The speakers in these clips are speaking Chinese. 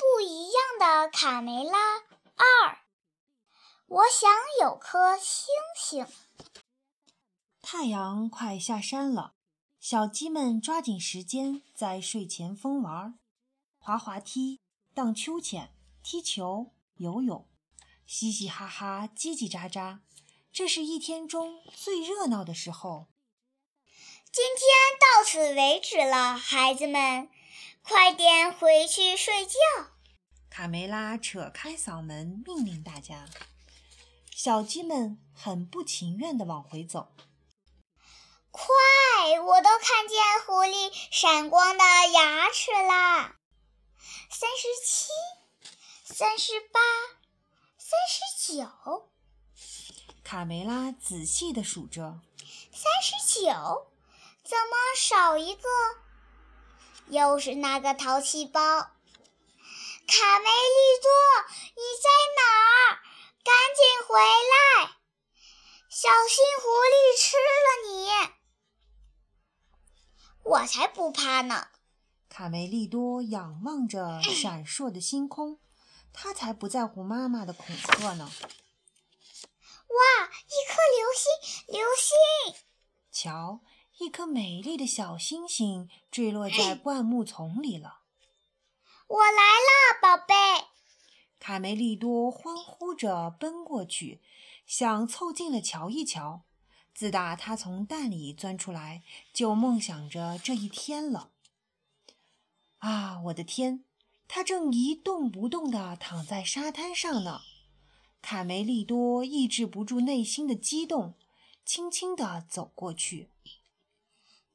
不一样的卡梅拉二，我想有颗星星。太阳快下山了，小鸡们抓紧时间在睡前疯玩，滑滑梯、荡秋千、踢球、游泳，嘻嘻哈哈，叽叽喳喳。这是一天中最热闹的时候。今天到此为止了，孩子们。快点回去睡觉！卡梅拉扯开嗓门命令大家。小鸡们很不情愿地往回走。快！我都看见狐狸闪光的牙齿啦！三十七，三十八，三十九。卡梅拉仔细地数着。三十九，怎么少一个？又是那个淘气包，卡梅利多，你在哪儿？赶紧回来，小心狐狸吃了你！我才不怕呢！卡梅利多仰望着闪烁的星空，他才不在乎妈妈的恐吓呢。哇，一颗流星，流星！瞧。一颗美丽的小星星坠落在灌木丛里了。我来了，宝贝！卡梅利多欢呼着奔过去，想凑近了瞧一瞧。自打他从蛋里钻出来，就梦想着这一天了。啊，我的天！他正一动不动地躺在沙滩上呢。卡梅利多抑制不住内心的激动，轻轻地走过去。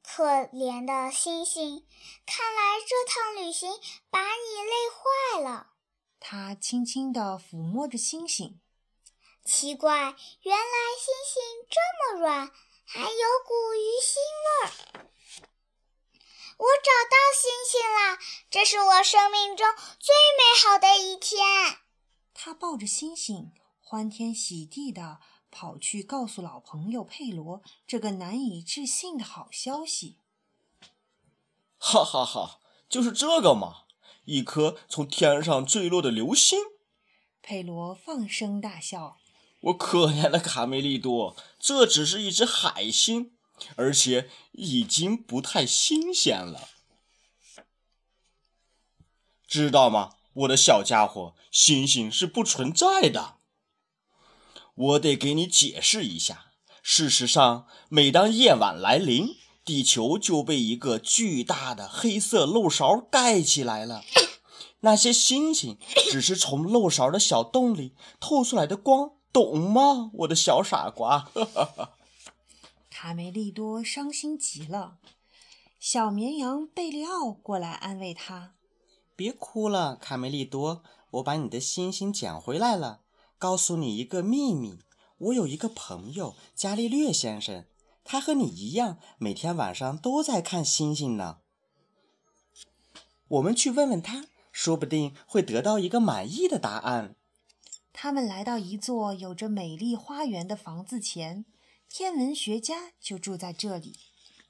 可怜的星星，看来这趟旅行把你累坏了。他轻轻地抚摸着星星，奇怪，原来星星这么软，还有股鱼腥味儿。我找到星星啦！这是我生命中最美好的一天。他抱着星星，欢天喜地的。跑去告诉老朋友佩罗这个难以置信的好消息。哈哈哈，就是这个嘛！一颗从天上坠落的流星。佩罗放声大笑。我可怜的卡梅利多，这只是一只海星，而且已经不太新鲜了。知道吗，我的小家伙，星星是不存在的。我得给你解释一下。事实上，每当夜晚来临，地球就被一个巨大的黑色漏勺盖起来了。那些星星只是从漏勺的小洞里透出来的光，懂吗，我的小傻瓜？卡梅利多伤心极了。小绵羊贝利奥过来安慰他：“别哭了，卡梅利多，我把你的星星捡回来了。”告诉你一个秘密，我有一个朋友伽利略先生，他和你一样，每天晚上都在看星星呢。我们去问问他，说不定会得到一个满意的答案。他们来到一座有着美丽花园的房子前，天文学家就住在这里。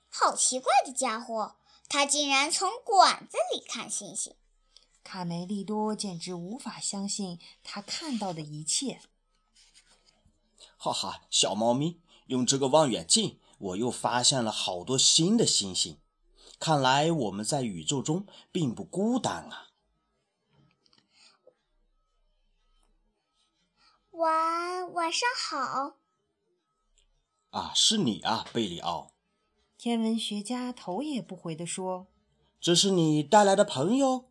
好奇怪的家伙，他竟然从管子里看星星。卡梅利多简直无法相信他看到的一切。哈哈，小猫咪，用这个望远镜，我又发现了好多新的星星。看来我们在宇宙中并不孤单啊！晚晚上好。啊，是你啊，贝里奥。天文学家头也不回地说：“这是你带来的朋友。”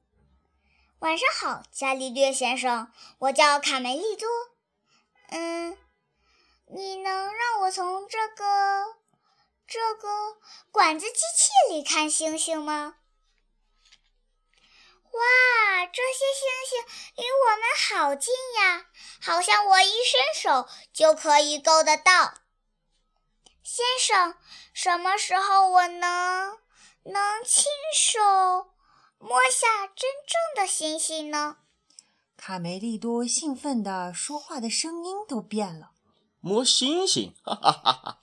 晚上好，伽利略先生，我叫卡梅利多。嗯，你能让我从这个这个管子机器里看星星吗？哇，这些星星离我们好近呀，好像我一伸手就可以够得到。先生，什么时候我能能亲手？摸下真正的星星呢？卡梅利多兴奋的说话的声音都变了。摸星星，哈哈哈哈！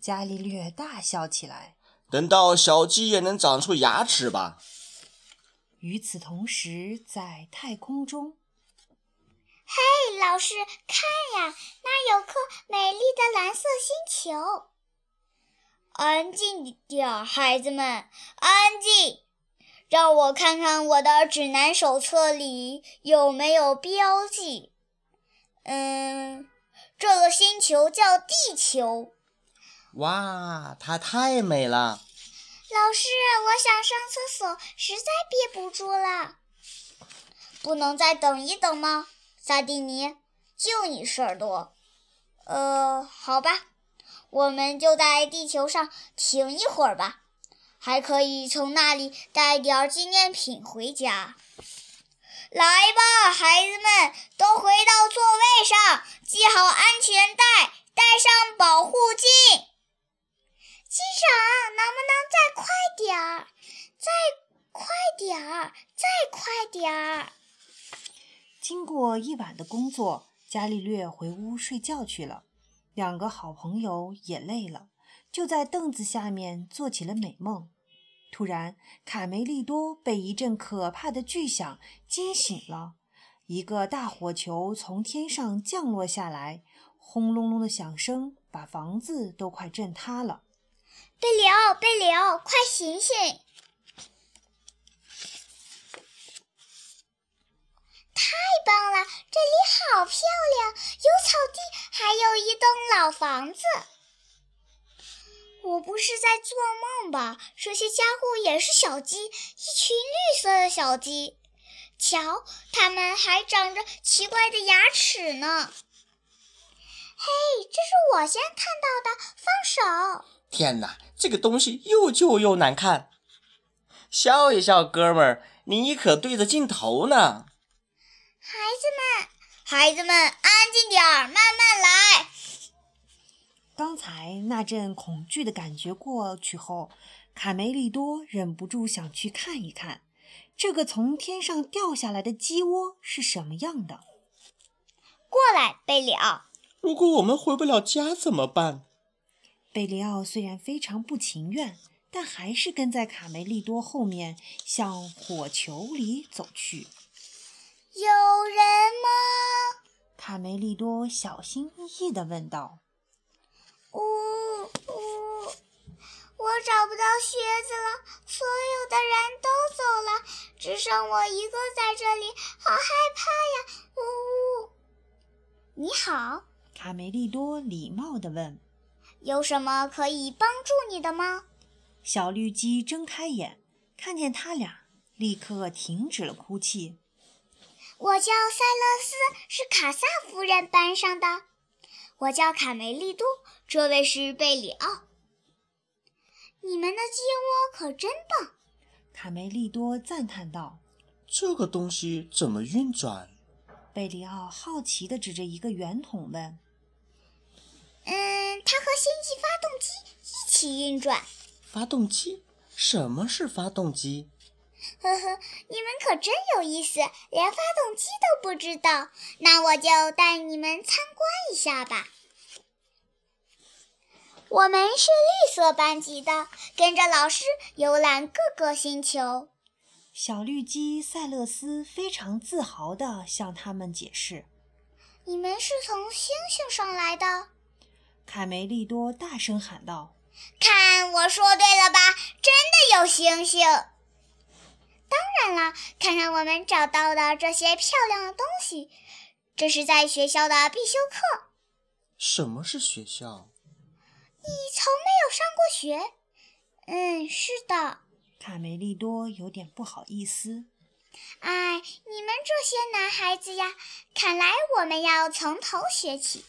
伽利略大笑起来。等到小鸡也能长出牙齿吧。与此同时，在太空中，嘿，老师，看呀，那有颗美丽的蓝色星球。安静点儿，孩子们，安静！让我看看我的指南手册里有没有标记。嗯，这个星球叫地球。哇，它太美了！老师，我想上厕所，实在憋不住了。不能再等一等吗，萨蒂尼？就你事儿多。呃，好吧，我们就在地球上停一会儿吧，还可以从那里带点纪念品回家。来吧，孩子们，都回到座位上，系好安全带，戴上保护镜。机长，能不能再快点儿？再快点儿！再快点儿！经过一晚的工作，伽利略回屋睡觉去了。两个好朋友也累了，就在凳子下面做起了美梦。突然，卡梅利多被一阵可怕的巨响惊醒了。一个大火球从天上降落下来，轰隆隆的响声把房子都快震塌了。贝里奥，贝里奥，快醒醒！太棒了，这里好漂亮，有草地，还有一栋老房子。我不是在做梦吧？这些家伙也是小鸡，一群绿色的小鸡。瞧，它们还长着奇怪的牙齿呢。嘿，这是我先看到的，放手！天哪，这个东西又旧又难看。笑一笑，哥们儿，你可对着镜头呢。孩子们，孩子们，安静点儿，慢慢来。刚才那阵恐惧的感觉过去后，卡梅利多忍不住想去看一看，这个从天上掉下来的鸡窝是什么样的。过来，贝里奥。如果我们回不了家怎么办？贝里奥虽然非常不情愿，但还是跟在卡梅利多后面向火球里走去。有人吗？卡梅利多小心翼翼地问道。“呜呜，我找不到靴子了，所有的人都走了，只剩我一个在这里，好害怕呀！”呜呜。你好，卡梅利多礼貌地问。有什么可以帮助你的吗？小绿鸡睁开眼，看见他俩，立刻停止了哭泣。我叫塞勒斯，是卡萨夫人班上的。我叫卡梅利多，这位是贝里奥。你们的鸡窝可真棒！卡梅利多赞叹道。这个东西怎么运转？贝里奥好奇地指着一个圆筒问。嗯，它和星际发动机一起运转。发动机？什么是发动机？呵呵，你们可真有意思，连发动机都不知道。那我就带你们参观一下吧。我们是绿色班级的，跟着老师游览各个星球。小绿鸡塞勒斯非常自豪地向他们解释：“你们是从星星上来的。”凯梅利多大声喊道：“看，我说对了吧？真的有星星！当然了，看看我们找到的这些漂亮的东西，这是在学校的必修课。什么是学校？你从没有上过学？嗯，是的。卡梅利多有点不好意思。哎，你们这些男孩子呀，看来我们要从头学起。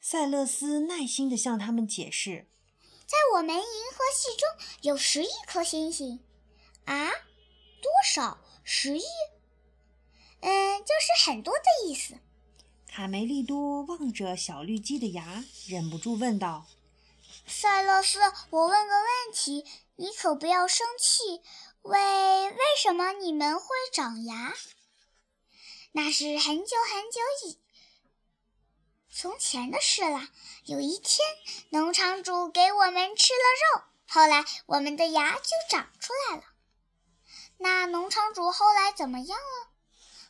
塞勒斯耐心地向他们解释：“在我们银河系中有十亿颗星星。啊，多少？十亿？嗯，就是很多的意思。”卡梅利多望着小绿鸡的牙，忍不住问道：“塞勒斯，我问个问题，你可不要生气。为为什么你们会长牙？那是很久很久以……”从前的事了。有一天，农场主给我们吃了肉，后来我们的牙就长出来了。那农场主后来怎么样了？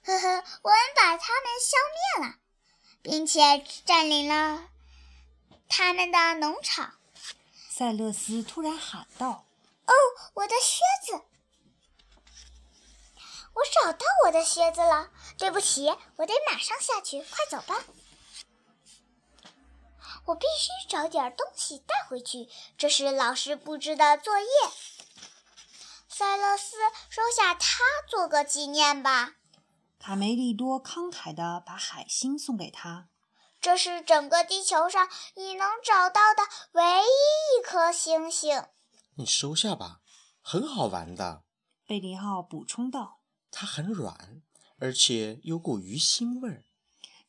呵呵，我们把他们消灭了，并且占领了他们的农场。塞勒斯突然喊道：“哦，我的靴子！我找到我的靴子了。对不起，我得马上下去。快走吧，我必须找点东西带回去。这是老师布置的作业。塞勒斯，收下它做个纪念吧。”卡梅利多慷慨地把海星送给他。这是整个地球上你能找到的唯一一颗星星。你收下吧，很好玩的。贝里奥补充道：“它很软，而且有股鱼腥味儿。”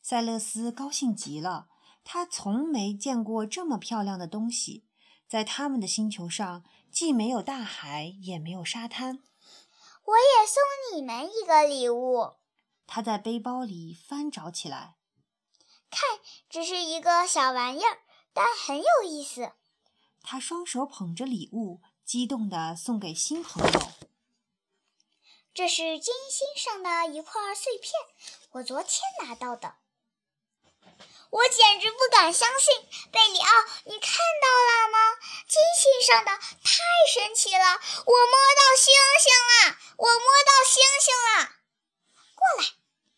塞勒斯高兴极了，他从没见过这么漂亮的东西。在他们的星球上，既没有大海，也没有沙滩。我也送你们一个礼物。他在背包里翻找起来。看，只是一个小玩意儿，但很有意思。他双手捧着礼物，激动地送给新朋友。这是金星上的一块碎片，我昨天拿到的。我简直不敢相信，贝里奥，你看到了吗？金星上的，太神奇了！我摸到星星了，我摸到星星了。过来，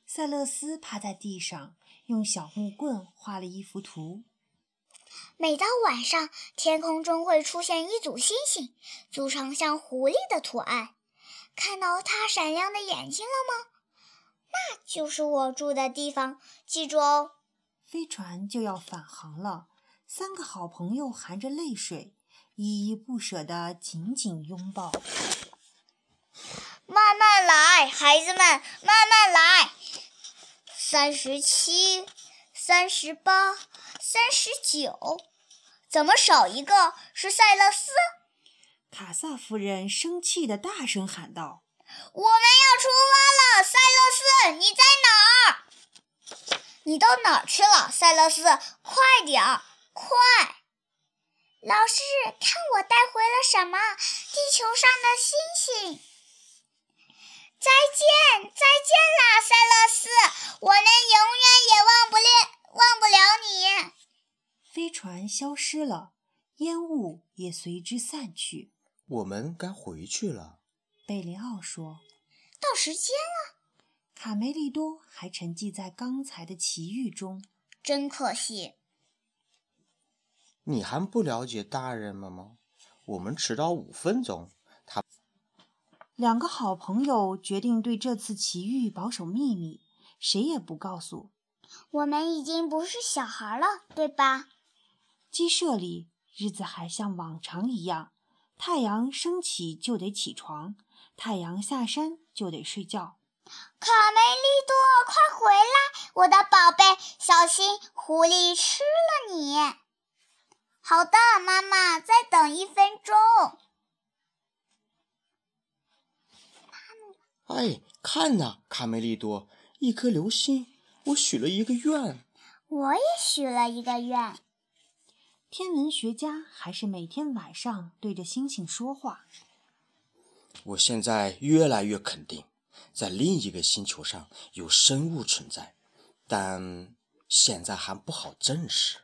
塞勒斯趴在地上。用小木棍画了一幅图。每到晚上，天空中会出现一组星星，组成像狐狸的图案。看到它闪亮的眼睛了吗？那就是我住的地方。记住哦。飞船就要返航了，三个好朋友含着泪水，依依不舍地紧紧拥抱。慢慢来，孩子们，慢慢来。三十七，三十八，三十九，怎么少一个？是塞勒斯！卡萨夫人生气地大声喊道：“我们要出发了，塞勒斯，你在哪儿？你到哪儿去了，塞勒斯？快点儿，快！老师，看我带回了什么？地球上的星星。”再见，再见啦，塞勒斯！我们永远也忘不了，忘不了你。飞船消失了，烟雾也随之散去。我们该回去了，贝里奥说。到时间了。卡梅利多还沉寂在刚才的奇遇中，真可惜。你还不了解大人们吗？我们迟到五分钟。他两个好朋友决定对这次奇遇保守秘密，谁也不告诉。我们已经不是小孩了，对吧？鸡舍里，日子还像往常一样，太阳升起就得起床，太阳下山就得睡觉。卡梅利多，快回来，我的宝贝，小心狐狸吃了你。好的，妈妈，再等一分钟。哎，看呐，卡梅利多，一颗流星！我许了一个愿。我也许了一个愿。天文学家还是每天晚上对着星星说话。我现在越来越肯定，在另一个星球上有生物存在，但现在还不好证实。